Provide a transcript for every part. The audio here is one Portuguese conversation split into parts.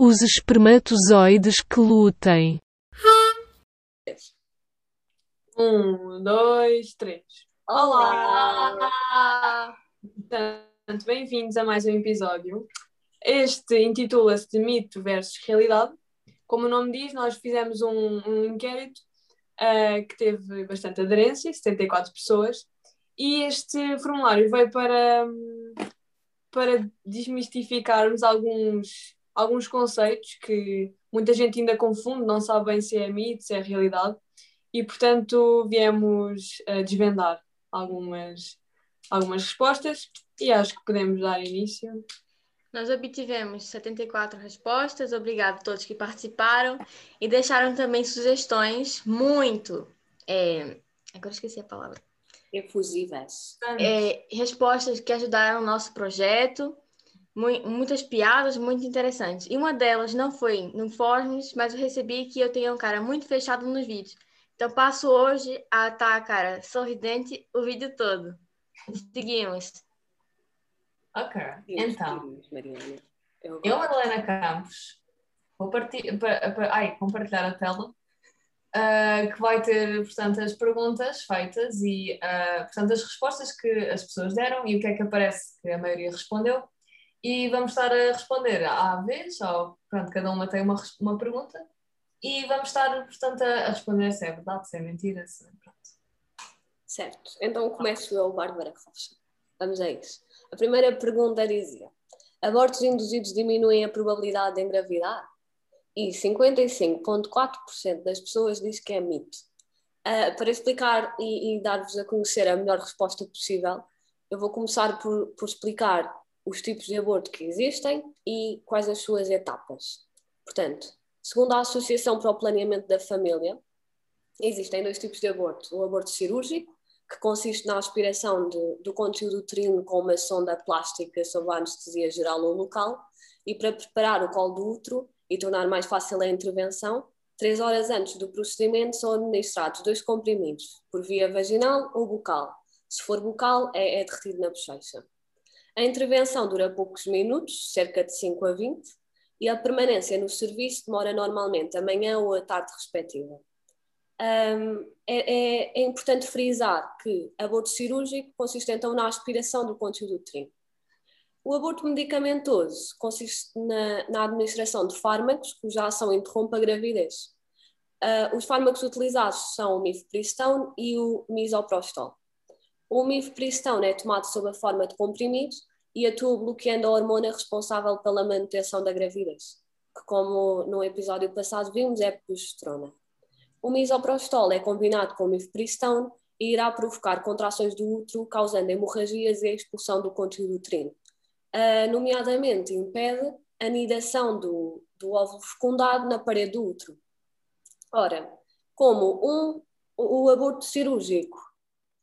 Os espermatozoides que lutem. Um, dois, três. Olá! Portanto, bem-vindos a mais um episódio. Este intitula-se de Mito versus Realidade. Como o nome diz, nós fizemos um, um inquérito uh, que teve bastante aderência, 74 pessoas, e este formulário veio para, para desmistificarmos alguns, alguns conceitos que muita gente ainda confunde, não sabe bem se é mito, se é realidade, e portanto viemos a desvendar algumas, algumas respostas e acho que podemos dar início. Nós obtivemos 74 respostas, obrigado a todos que participaram e deixaram também sugestões muito. É... Agora esqueci a palavra. Efusivas. É, respostas que ajudaram o nosso projeto, muitas piadas muito interessantes. E uma delas não foi no Forms, mas eu recebi que eu tenho um cara muito fechado nos vídeos. Então passo hoje a estar, cara, sorridente o vídeo todo. Seguimos. Ok, então. Eu, Eu, Madalena Campos, vou parti- pa- pa- ai, compartilhar a tela, ah, que vai ter, portanto, as perguntas feitas e, ah, portanto, as respostas que as pessoas deram e o que é que aparece que a maioria respondeu. E vamos estar a responder à vez, ou, pronto, cada uma tem uma, uma pergunta, e vamos estar, portanto, a, responder se é verdade, se é mentira, se, pronto. Certo. Então começo eu, Bárbara Rocha. Vamos a isso. A primeira pergunta dizia: abortos induzidos diminuem a probabilidade de engravidar? E 55,4% das pessoas diz que é mito. Ah, para explicar e, e dar-vos a conhecer a melhor resposta possível, eu vou começar por, por explicar os tipos de aborto que existem e quais as suas etapas. Portanto, segundo a Associação para o Planeamento da Família, existem dois tipos de aborto: o aborto cirúrgico, que consiste na aspiração de, do conteúdo uterino com uma sonda plástica sob anestesia geral ou local, e para preparar o colo do útero e tornar mais fácil a intervenção, três horas antes do procedimento são administrados dois comprimidos, por via vaginal ou bucal. Se for bucal, é, é derretido na bochecha. A intervenção dura poucos minutos, cerca de 5 a 20, e a permanência no serviço demora normalmente a manhã ou a tarde respectiva. Um, é, é, é, importante frisar que aborto cirúrgico consiste então na aspiração do conteúdo uterino. O aborto medicamentoso consiste na, na administração de fármacos cuja ação interrompe a gravidez. Uh, os fármacos utilizados são o mifepristão e o misoprostol. O mifepristão é tomado sob a forma de comprimido e atua bloqueando a hormona responsável pela manutenção da gravidez, que como no episódio passado vimos é progesterona. O misoprostol é combinado com o mifepristão e irá provocar contrações do útero, causando hemorragias e a expulsão do conteúdo uterino. Uh, nomeadamente, impede a anidação do, do óvulo fecundado na parede do útero. Ora, como um, o aborto cirúrgico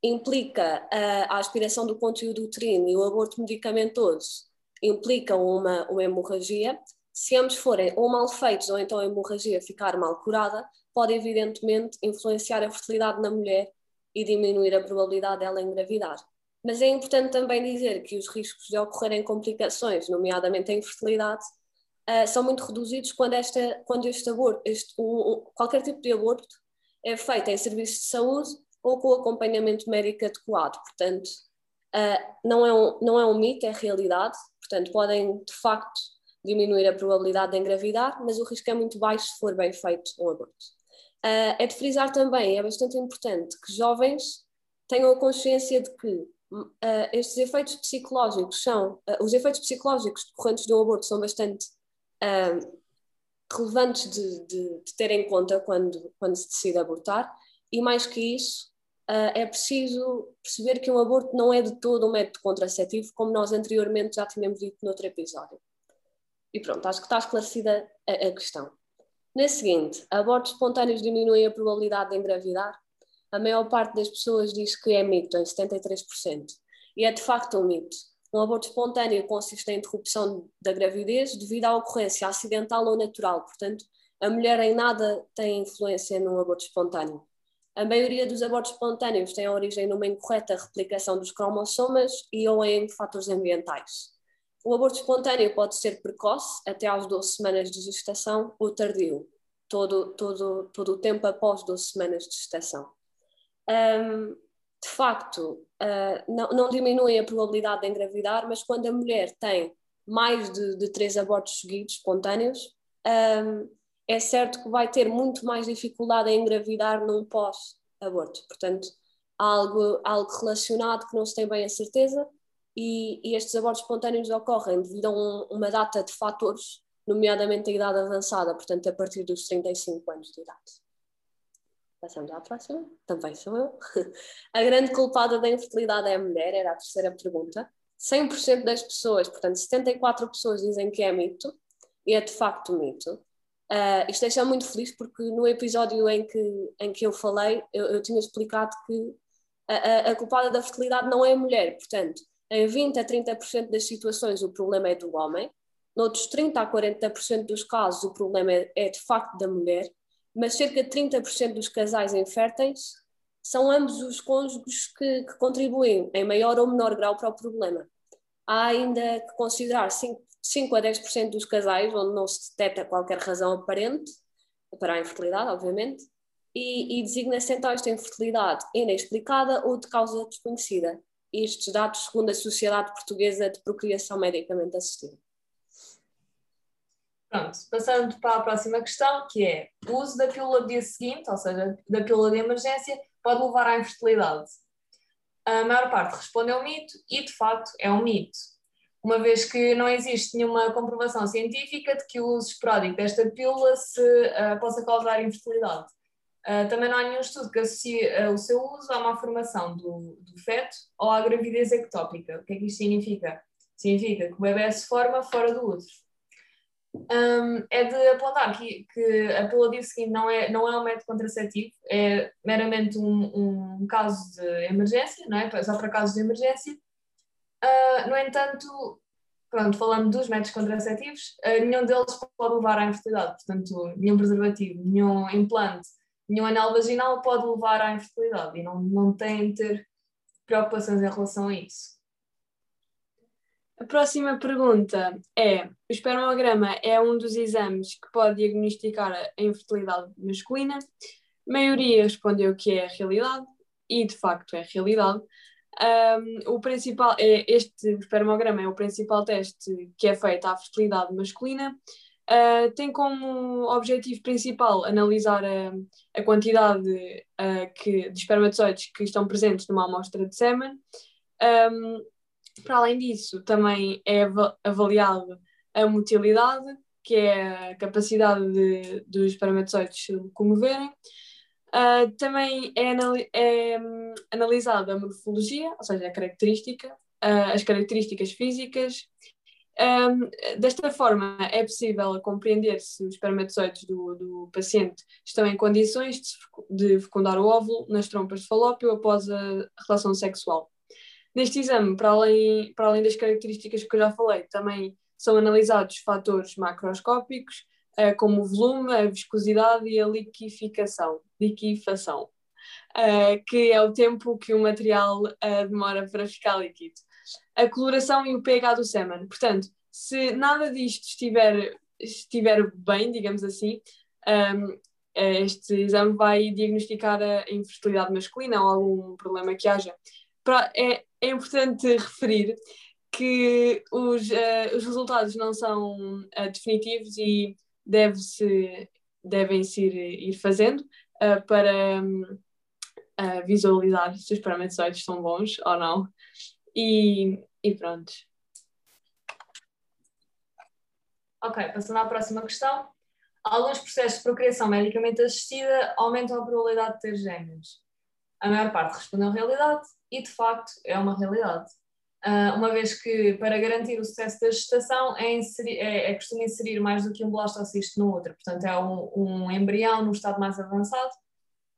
implica a, a aspiração do conteúdo uterino e o aborto medicamentoso implica uma, uma hemorragia, se ambos forem ou mal feitos ou então a hemorragia ficar mal curada, pode evidentemente influenciar a fertilidade na mulher e diminuir a probabilidade dela engravidar. Mas é importante também dizer que os riscos de ocorrerem complicações, nomeadamente a infertilidade, uh, são muito reduzidos quando, esta, quando este aborto, este, um, um, qualquer tipo de aborto é feito em serviços de saúde ou com acompanhamento médico adequado. Portanto, uh, não, é um, não é um mito, é realidade. Portanto, podem de facto diminuir a probabilidade de engravidar, mas o risco é muito baixo se for bem feito um aborto. Uh, é de frisar também, é bastante importante que jovens tenham a consciência de que uh, estes efeitos psicológicos são, os efeitos psicológicos decorrentes de um aborto são bastante relevantes de, de, de, ter em conta quando, quando se decide abortar, e mais que isso, é preciso perceber que um aborto não é de todo um método contraceptivo, como nós anteriormente já tínhamos dito noutro episódio. E pronto, acho que está esclarecida a, a questão. Na seguinte, abortos espontâneos diminuem a probabilidade de engravidar? A maior parte das pessoas diz que é mito, em 73%. E é de facto um mito. Um aborto espontâneo consiste em interrupção da gravidez devido à ocorrência acidental ou natural. Portanto, a mulher em nada tem influência num aborto espontâneo. A maioria dos abortos espontâneos tem origem numa incorreta replicação dos cromossomas e ou em fatores ambientais. O aborto espontâneo pode ser precoce, até às 12 semanas de gestação, ou tardio, todo, todo, todo o tempo após 12 semanas de gestação. Um, de facto, uh, não, não diminui a probabilidade de engravidar, mas quando a mulher tem mais de, de três abortos seguidos, espontâneos, um, é certo que vai ter muito mais dificuldade em engravidar num pós-aborto. Portanto, algo, algo relacionado que não se tem bem a certeza, e, e estes abortos espontâneos ocorrem devido a um, uma data de fatores, nomeadamente a idade avançada, portanto, a partir dos 35 anos de idade. Passamos à próxima, também sou eu. A grande culpada da infertilidade é a mulher, era a terceira pergunta. 100% das pessoas, portanto, 74 pessoas dizem que é mito, e é de facto mito. Uh, isto deixa muito feliz porque no episódio em que, em que eu falei, eu, eu tinha explicado que a, a, culpada da fertilidade não é a mulher, portanto, em 20 a 30% das situações o problema é do homem, noutros 30 a 40% dos casos o problema é, é de facto da mulher, mas cerca de 30% dos casais inférteis são ambos os cônjuges que, que, contribuem em maior ou menor grau para o problema. Há ainda que considerar 5, 5 a 10% dos casais onde não se detecta qualquer razão aparente para a infertilidade, obviamente, e, e designa-se então esta infertilidade inexplicada ou de causa desconhecida estes dados segundo a Sociedade Portuguesa de Procriação Medicamente Assistida. Pronto, passando para a próxima questão, que é o uso da pílula do dia seguinte, ou seja, da pílula de emergência, pode levar à infertilidade. A maior parte respondeu mito e, de facto, é um mito, uma vez que não existe nenhuma comprovação científica de que o uso esporádico desta pílula se, uh, possa causar infertilidade. Uh, também não há nenhum estudo que associe uh, o seu uso à má formação do, do, feto ou à gravidez ectópica. O que é que isto significa? Significa que o bebê se forma fora do útero. Um, é de apontar que, que a pílula dia seguinte não é, não é um método contraceptivo, é meramente um, um caso de emergência, não é? só para casos de emergência. Uh, no entanto, pronto, falando dos métodos contraceptivos, nenhum deles pode levar à infertilidade, portanto, nenhum preservativo, nenhum implante, nenhum anel vaginal pode levar à infertilidade e não, não têm de ter preocupações em relação a isso. A próxima pergunta é: o espermograma é um dos exames que pode diagnosticar a infertilidade masculina? A maioria respondeu que é a realidade, e de facto é a realidade. Um, o principal é este espermograma é o principal teste que é feito à fertilidade masculina Uh, tem como objetivo principal analisar a, a quantidade uh, que, de espermatozoides que estão presentes numa amostra de sêmen. Um, para além disso, também é avaliado a motilidade, que é a capacidade de, dos espermatozoides se locomoverem. Uh, também é, é um, analisada a morfologia, ou seja, a característica, as características físicas um, desta forma, é possível compreender se os espermatozoides do, do paciente estão em condições de, de, fecundar o óvulo nas trompas de falópio após a relação sexual. Neste exame, para além, para além das características que eu já falei, também são analisados fatores macroscópicos, uh, como o volume, a viscosidade e a liquificação, uh, que é o tempo que o material uh, demora para ficar líquido a coloração e o pH do sêmen. Portanto, se nada disto estiver, estiver bem, digamos assim, um, este exame vai diagnosticar a infertilidade masculina ou algum problema que haja. É, é importante referir que os, uh, os resultados não são uh, definitivos e deve-se, devem-se ir, ir fazendo uh, para um, visualizar se os espermatozoides são bons ou não. E, e pronto. Ok, passando à próxima questão. Alguns processos de procriação medicamente assistida aumentam a probabilidade de ter gêmeos. A maior parte respondeu realidade e, de facto, é uma realidade. Uh, uma vez que, para garantir o sucesso da gestação, é, inserir, é, é costume inserir mais do que um blastocisto no outro. Portanto, é um, um embrião no estado mais avançado.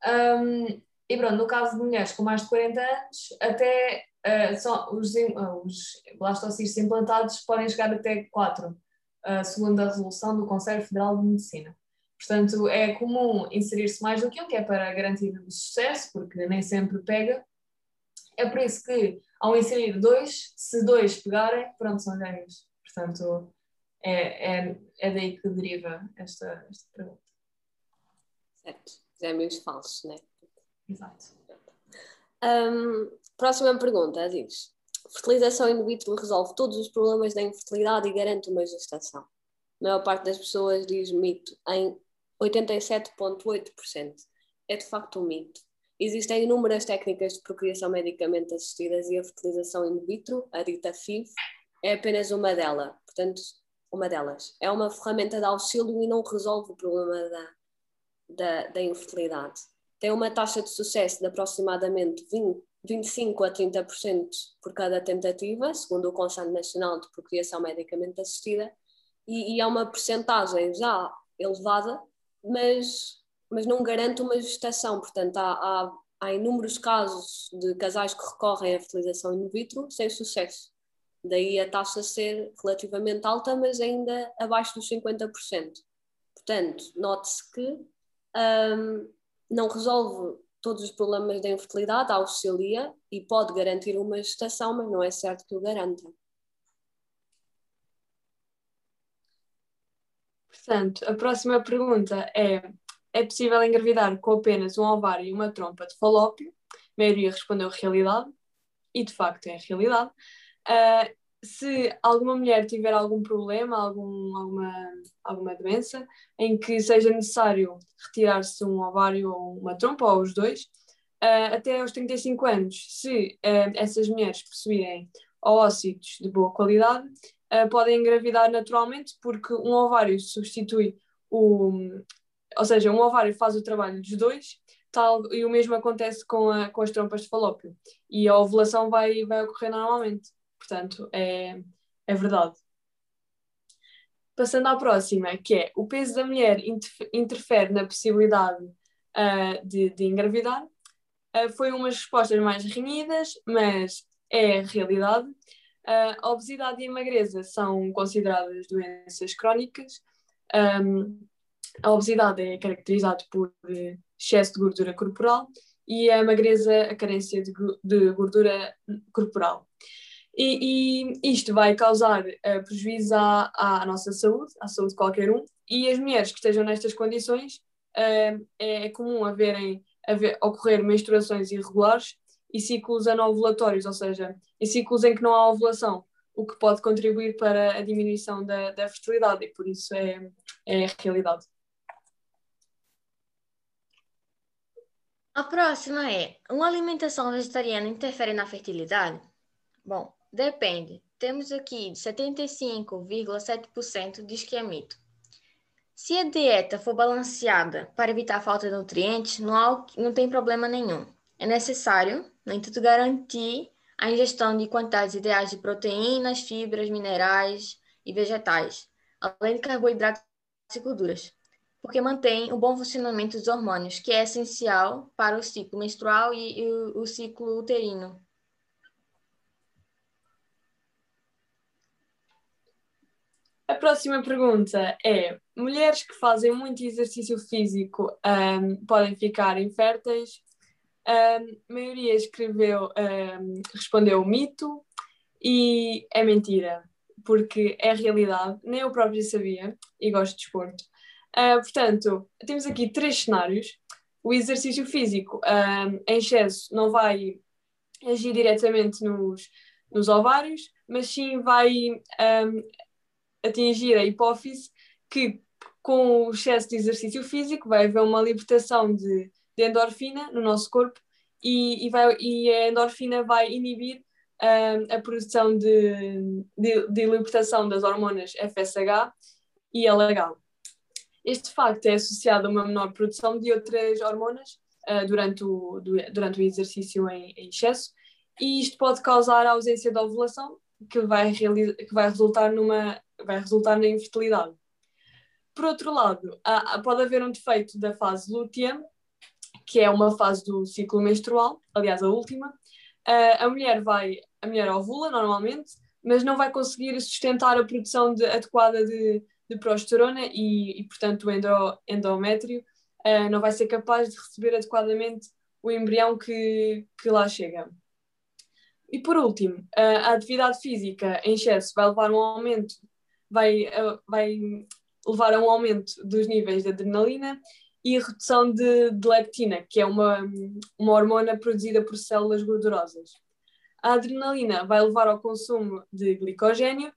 Um, e pronto, no caso de mulheres com mais de 40 anos, até uh, só os, uh, os blastocistos implantados podem chegar até 4, uh, segundo a resolução do Conselho Federal de Medicina. Portanto, é comum inserir-se mais do que um, que é para garantir o sucesso, porque nem sempre pega. É por isso que, ao inserir dois, se dois pegarem, pronto, são gêmeos. Portanto, é, é, é daí que deriva esta, esta pergunta. Certo. Gêmeos falsos, né? Exato. Um, próxima pergunta diz: Fertilização in vitro resolve todos os problemas da infertilidade e garante uma gestação? A maior parte das pessoas diz mito, em 87,8%. É de facto um mito. Existem inúmeras técnicas de procriação medicamente assistidas e a fertilização in vitro, a dita FIV, é apenas uma delas. Portanto, uma delas. É uma ferramenta de auxílio e não resolve o problema da, da, da infertilidade. Tem uma taxa de sucesso de aproximadamente 20, 25 a 30% por cada tentativa, segundo o Conselho Nacional de Procriação Medicamente Assistida, e, e é uma percentagem já elevada, mas, mas não garante uma gestação. Portanto, há, há, há inúmeros casos de casais que recorrem à fertilização in vitro sem sucesso. Daí a taxa ser relativamente alta, mas ainda abaixo dos 50%. Portanto, note-se que um, não resolve todos os problemas da infertilidade, auxilia e pode garantir uma gestação, mas não é certo que o garanta. Portanto, a próxima pergunta é: é possível engravidar com apenas um ovário e uma trompa de falópio? A maioria respondeu realidade, e de facto é realidade. Uh, se alguma mulher tiver algum problema, algum, alguma, alguma doença, em que seja necessário retirar-se um ovário ou uma trompa, ou os dois, uh, até aos 35 anos, se uh, essas mulheres possuírem oócitos de boa qualidade, podem engravidar naturalmente, porque um ovário substitui o. Ou seja, um ovário faz o trabalho dos dois, tal, e o mesmo acontece com, a, com as trompas de falópio. E a ovulação vai, vai ocorrer normalmente. Portanto, é, é verdade. Passando à próxima, que é o peso da mulher interfere na possibilidade uh, de, de, engravidar. Uh, foi umas respostas mais renhidas, mas é a realidade. Uh, a obesidade e a magreza são consideradas doenças crónicas. Um, a obesidade é caracterizada por excesso de gordura corporal e a magreza a carência de, de gordura corporal. E, e isto vai causar uh, prejuízo à, à, nossa saúde, à saúde de qualquer um, e as mulheres que estejam nestas condições uh, é, é, comum haverem, haver, ocorrer menstruações irregulares e ciclos anovulatórios, ou seja, em ciclos em que não há ovulação, o que pode contribuir para a diminuição da, da fertilidade, e por isso é, é a realidade. A próxima é: uma alimentação vegetariana interfere na fertilidade? Bom, Depende. Temos aqui 75,7% diz que é mito. Se a dieta for balanceada para evitar a falta de nutrientes, não, há, não tem problema nenhum. É necessário, no entanto, garantir a ingestão de quantidades ideais de proteínas, fibras, minerais e vegetais, além de carboidratos e gorduras, porque mantém o bom funcionamento dos hormônios, que é essencial para o ciclo menstrual e, o, o ciclo uterino. A próxima pergunta é: mulheres que fazem muito exercício físico um, podem ficar inférteis? Um, a maioria escreveu, um, respondeu mito e é mentira, porque é realidade, nem eu própria sabia e gosto de desporto. Uh, portanto, temos aqui três cenários. O exercício físico em excesso não vai agir diretamente nos, nos ovários, mas sim vai atingir a hipófise, que com o excesso de exercício físico vai haver uma libertação de, de endorfina no nosso corpo e, e, vai, e a endorfina vai inibir um, a produção de, de, de, libertação das hormonas FSH e LH. Este facto é associado a uma menor produção de outras hormonas uh, durante, o, durante o exercício em, em excesso e isto pode causar a ausência de ovulação, que vai, que vai resultar numa vai resultar na infertilidade. Por outro lado, pode haver um defeito da fase lútea, que é uma fase do ciclo menstrual, aliás, a última. Uh, a mulher vai, a mulher ovula normalmente, mas não vai conseguir sustentar a produção de, adequada de, de progesterona e, e, portanto, o endo, endométrio uh, não vai ser capaz de receber adequadamente o embrião que, que lá chega. E por último, a atividade física em excesso vai levar um aumento vai, uh, vai levar a um aumento dos níveis de adrenalina e redução de, de leptina, que é uma, uma hormona produzida por células gordurosas. A adrenalina vai levar ao consumo de glicogênio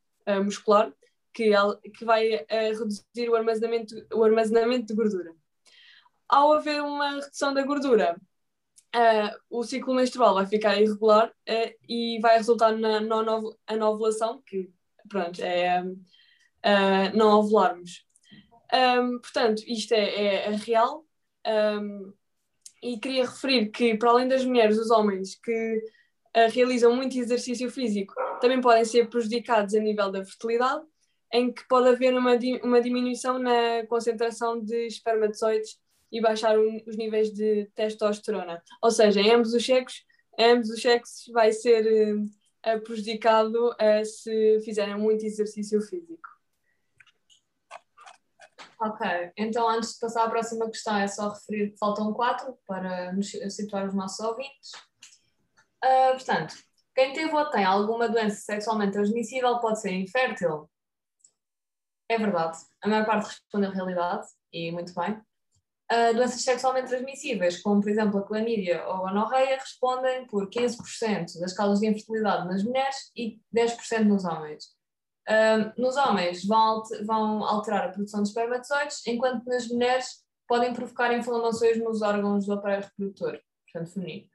muscular, que, que vai uh, reduzir o armazenamento, o armazenamento de gordura. Ao haver uma redução da gordura, uh, o ciclo menstrual vai ficar irregular e vai resultar na, na anovulação, que pronto, é não ovularmos. Um, portanto, isto é, é, é real. Um, e queria referir que, para além das mulheres, os homens que uh, realizam muito exercício físico também podem ser prejudicados a nível da fertilidade, em que pode haver uma, uma diminuição na concentração de espermatozoides e baixar os níveis de testosterona. Ou seja, em ambos os sexos, ambos os sexos vai ser uh, prejudicado uh, se fizerem muito exercício físico. Ok, então antes de passar à próxima questão, é só referir que faltam quatro para nos situar os nossos ouvintes. Uh, portanto, quem teve ou tem alguma doença sexualmente transmissível pode ser infértil. É verdade. A maior parte responde a realidade, e muito bem. Uh, doenças sexualmente transmissíveis, como por exemplo a clamídia ou a anorreia, respondem por 15% das causas de infertilidade nas mulheres e 10% nos homens. Um, nos homens vão, vão alterar a produção de espermatozoides, enquanto nas mulheres podem provocar inflamações nos órgãos do aparelho reprodutor, portanto feminino.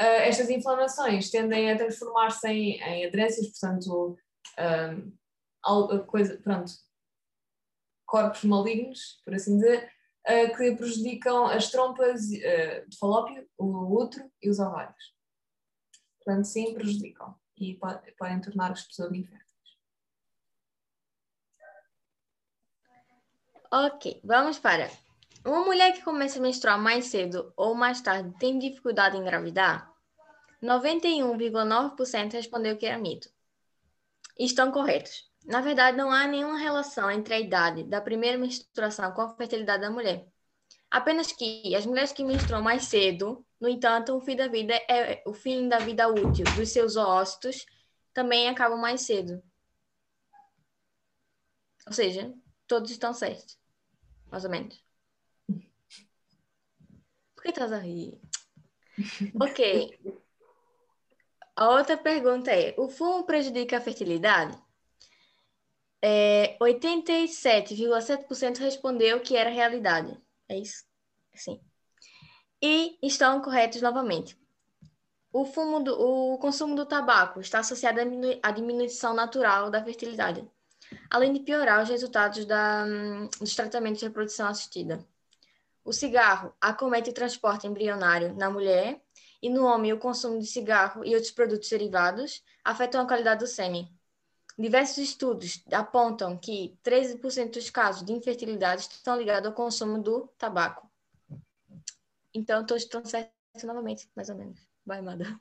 Uh, estas inflamações tendem a transformar-se em, em aderências, portanto, um, coisa, pronto, corpos malignos, por assim dizer, uh, que prejudicam as trompas uh, de falópio, o útero e os ovários. Portanto, sim, prejudicam e podem tornar as pessoas inférteis. Ok, vamos para. Uma mulher que começa a menstruar mais cedo ou mais tarde tem dificuldade em engravidar? 91,9% respondeu que era mito. Estão corretos. Na verdade, não há nenhuma relação entre a idade da primeira menstruação com a fertilidade da mulher. Apenas que as mulheres que menstruam mais cedo, no entanto, o fim da vida é o fim da vida útil dos seus ócitos também acabam mais cedo. Ou seja, todos estão certos mais ou menos. Por que estás a rir? Ok. A outra pergunta é: o fumo prejudica a fertilidade? É, 87,7% respondeu que era realidade. É isso? Sim. E estão corretos novamente. O, fumo do, o consumo do tabaco está associado à diminuição natural da fertilidade além de piorar os resultados da, dos tratamentos de reprodução assistida. O cigarro acomete o transporte embrionário na mulher e no homem o consumo de cigarro e outros produtos derivados afetam a qualidade do sêmen. Diversos estudos apontam que 13% dos casos de infertilidade estão ligados ao consumo do tabaco. Então, todos estão certos novamente, mais ou menos. Vai, Mada.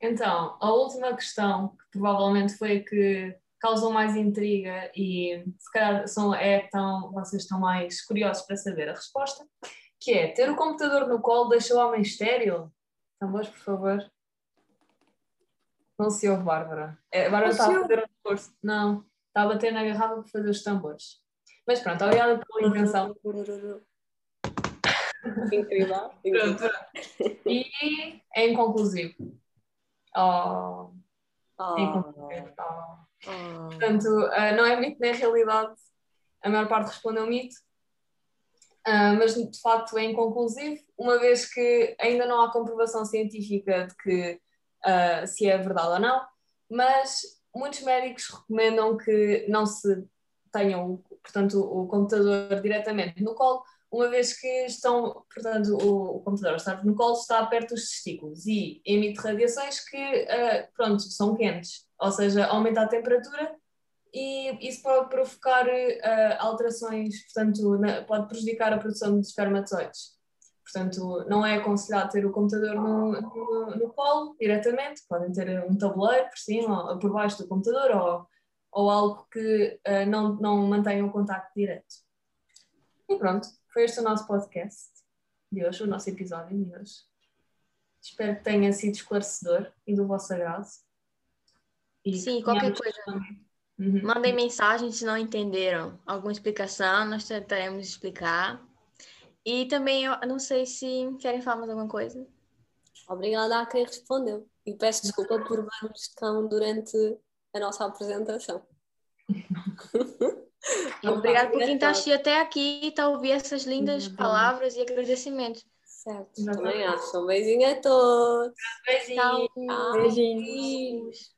Então, a última questão, que provavelmente foi que causam mais intriga e se calhar são, é tão, vocês estão mais curiosos para saber a resposta, que é ter o computador no colo deixa o homem estéril? Tambores, por favor. Não se ouve, Bárbara. É, a Bárbara está a fazer um esforço. Não, está a bater na garrafa para fazer os tambores. Mas pronto, obrigada pela invenção. Incrível. incrível. E é inconclusivo. Oh. Oh. É inconclusivo. Oh. Oh. Portanto, uh, não é mito nem realidade, a maior parte respondeu mito, mas de facto é inconclusivo, uma vez que ainda não há comprovação científica de que uh, se é verdade ou não, mas muitos médicos recomendam que não se tenham, portanto, o computador diretamente no colo, uma vez que estão, portanto, o, o computador está no colo, está perto dos testículos e emite radiações que, uh, pronto, são quentes, ou seja, aumenta a temperatura e isso pode provocar uh, alterações, portanto, na, pode prejudicar a produção de espermatozoides. Portanto, não é aconselhado ter o computador no, no, no colo diretamente, podem ter um tabuleiro por cima ou por baixo do computador ou, ou algo que uh, não, não mantenha o contacto direto. E pronto, foi este o nosso podcast de hoje, o nosso episódio de hoje. Espero que tenha sido esclarecedor e do vosso agrado. E Sim, qualquer coisa. Uhum. Mandem mensagem se não entenderam alguma explicação, nós tentaremos explicar. E também, eu não sei se querem falar mais alguma coisa. Obrigada a quem respondeu. E peço desculpa por vermos tão durante a nossa apresentação. Obrigada por quem está aqui até aqui e está a ouvir essas lindas Exatamente. palavras e agradecimentos. Certo, também acho. Um beijinho a todos. Beijinho. Beijinhos. Tchau.